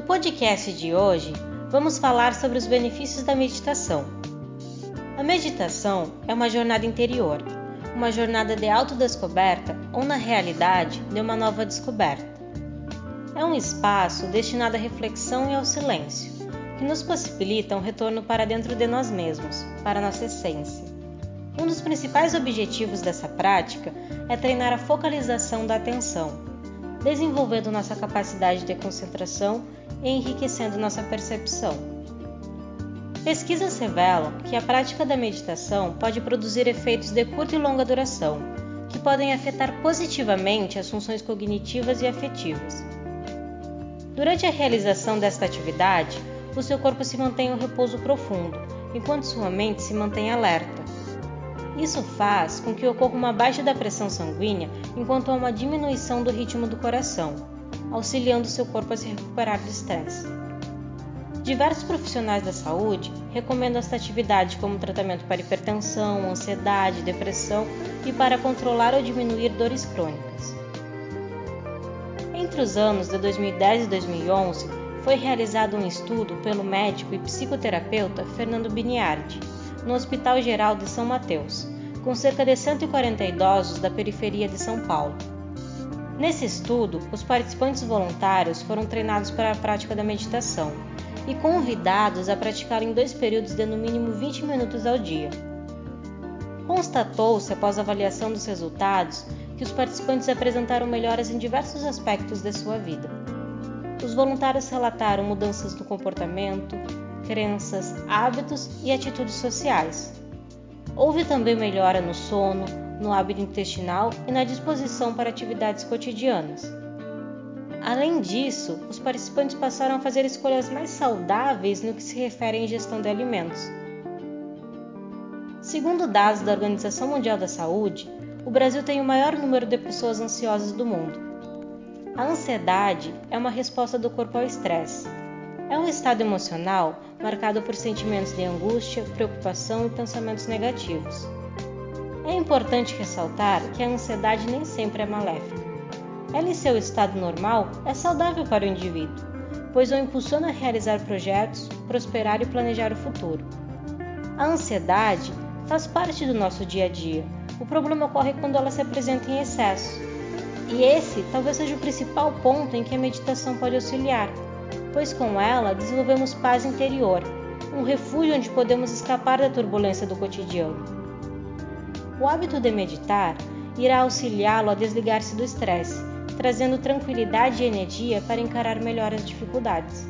No podcast de hoje, vamos falar sobre os benefícios da meditação. A meditação é uma jornada interior, uma jornada de autodescoberta ou, na realidade, de uma nova descoberta. É um espaço destinado à reflexão e ao silêncio, que nos possibilita um retorno para dentro de nós mesmos, para nossa essência. Um dos principais objetivos dessa prática é treinar a focalização da atenção, desenvolvendo nossa capacidade de concentração enriquecendo nossa percepção. Pesquisas revelam que a prática da meditação pode produzir efeitos de curta e longa duração, que podem afetar positivamente as funções cognitivas e afetivas. Durante a realização desta atividade, o seu corpo se mantém em um repouso profundo, enquanto sua mente se mantém alerta. Isso faz com que ocorra uma baixa da pressão sanguínea enquanto há uma diminuição do ritmo do coração, auxiliando seu corpo a se recuperar do estresse. Diversos profissionais da saúde recomendam esta atividade como tratamento para hipertensão, ansiedade, depressão e para controlar ou diminuir dores crônicas. Entre os anos de 2010 e 2011, foi realizado um estudo pelo médico e psicoterapeuta Fernando Biniardi, no Hospital Geral de São Mateus, com cerca de 140 idosos da periferia de São Paulo. Nesse estudo, os participantes voluntários foram treinados para a prática da meditação e convidados a praticar em dois períodos de no mínimo 20 minutos ao dia. Constatou-se, após a avaliação dos resultados, que os participantes apresentaram melhoras em diversos aspectos de sua vida. Os voluntários relataram mudanças no comportamento, crenças, hábitos e atitudes sociais. Houve também melhora no sono, no hábito intestinal e na disposição para atividades cotidianas. Além disso, os participantes passaram a fazer escolhas mais saudáveis no que se refere à ingestão de alimentos. Segundo dados da Organização Mundial da Saúde, o Brasil tem o maior número de pessoas ansiosas do mundo. A ansiedade é uma resposta do corpo ao estresse. É um estado emocional marcado por sentimentos de angústia, preocupação e pensamentos negativos. É importante ressaltar que a ansiedade nem sempre é maléfica. Ela, em seu estado normal, é saudável para o indivíduo, pois o impulsiona a realizar projetos, prosperar e planejar o futuro. A ansiedade faz parte do nosso dia a dia. O problema ocorre quando ela se apresenta em excesso. E esse talvez seja o principal ponto em que a meditação pode auxiliar, pois com ela desenvolvemos paz interior, um refúgio onde podemos escapar da turbulência do cotidiano. O hábito de meditar irá auxiliá-lo a desligar-se do estresse, trazendo tranquilidade e energia para encarar melhor as dificuldades.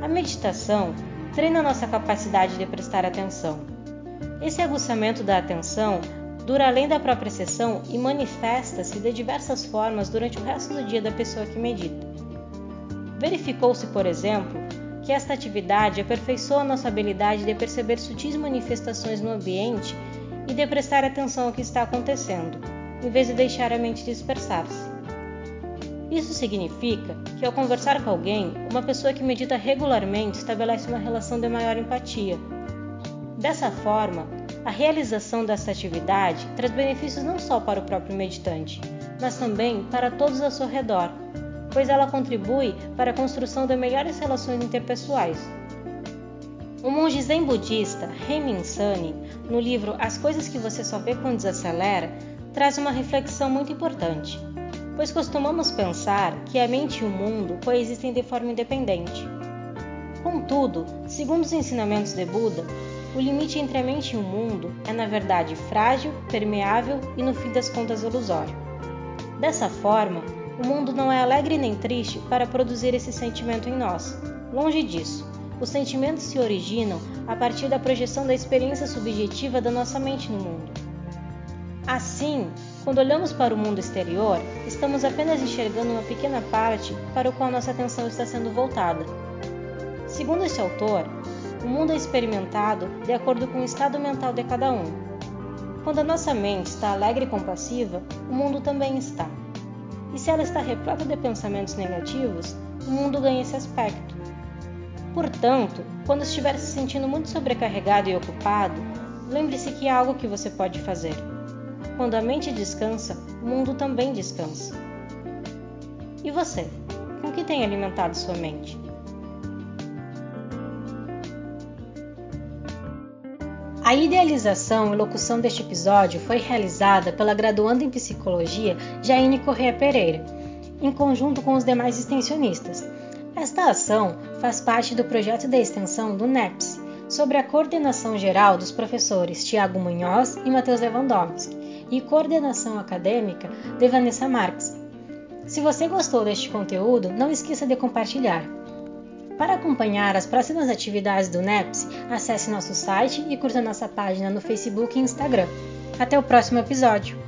A meditação treina nossa capacidade de prestar atenção. Esse aguçamento da atenção dura além da própria sessão e manifesta-se de diversas formas durante o resto do dia da pessoa que medita. Verificou-se, por exemplo, que esta atividade aperfeiçoa nossa habilidade de perceber sutis manifestações no ambiente e de prestar atenção ao que está acontecendo, em vez de deixar a mente dispersar-se. Isso significa que, ao conversar com alguém, uma pessoa que medita regularmente estabelece uma relação de maior empatia. Dessa forma, a realização dessa atividade traz benefícios não só para o próprio meditante, mas também para todos ao seu redor pois ela contribui para a construção de melhores relações interpessoais. O monge zen budista Heimin Sani, no livro As Coisas que Você Só Vê Quando Desacelera, traz uma reflexão muito importante, pois costumamos pensar que a mente e o mundo coexistem de forma independente. Contudo, segundo os ensinamentos de Buda, o limite entre a mente e o mundo é, na verdade, frágil, permeável e, no fim das contas, ilusório. Dessa forma, o mundo não é alegre nem triste para produzir esse sentimento em nós. Longe disso. Os sentimentos se originam a partir da projeção da experiência subjetiva da nossa mente no mundo. Assim, quando olhamos para o mundo exterior, estamos apenas enxergando uma pequena parte para o qual nossa atenção está sendo voltada. Segundo este autor, o mundo é experimentado de acordo com o estado mental de cada um. Quando a nossa mente está alegre e compassiva, o mundo também está. E se ela está repleta de pensamentos negativos, o mundo ganha esse aspecto. Portanto, quando estiver se sentindo muito sobrecarregado e ocupado, lembre-se que há algo que você pode fazer. Quando a mente descansa, o mundo também descansa. E você? com que tem alimentado sua mente. A idealização e locução deste episódio foi realizada pela graduanda em psicologia Jaine Corrêa Pereira, em conjunto com os demais extensionistas. Esta ação faz parte do projeto de extensão do NEPS, sobre a coordenação geral dos professores Tiago Munhoz e Matheus Lewandowski, e coordenação acadêmica de Vanessa Marques. Se você gostou deste conteúdo, não esqueça de compartilhar. Para acompanhar as próximas atividades do NEPS, acesse nosso site e curta nossa página no Facebook e Instagram. Até o próximo episódio!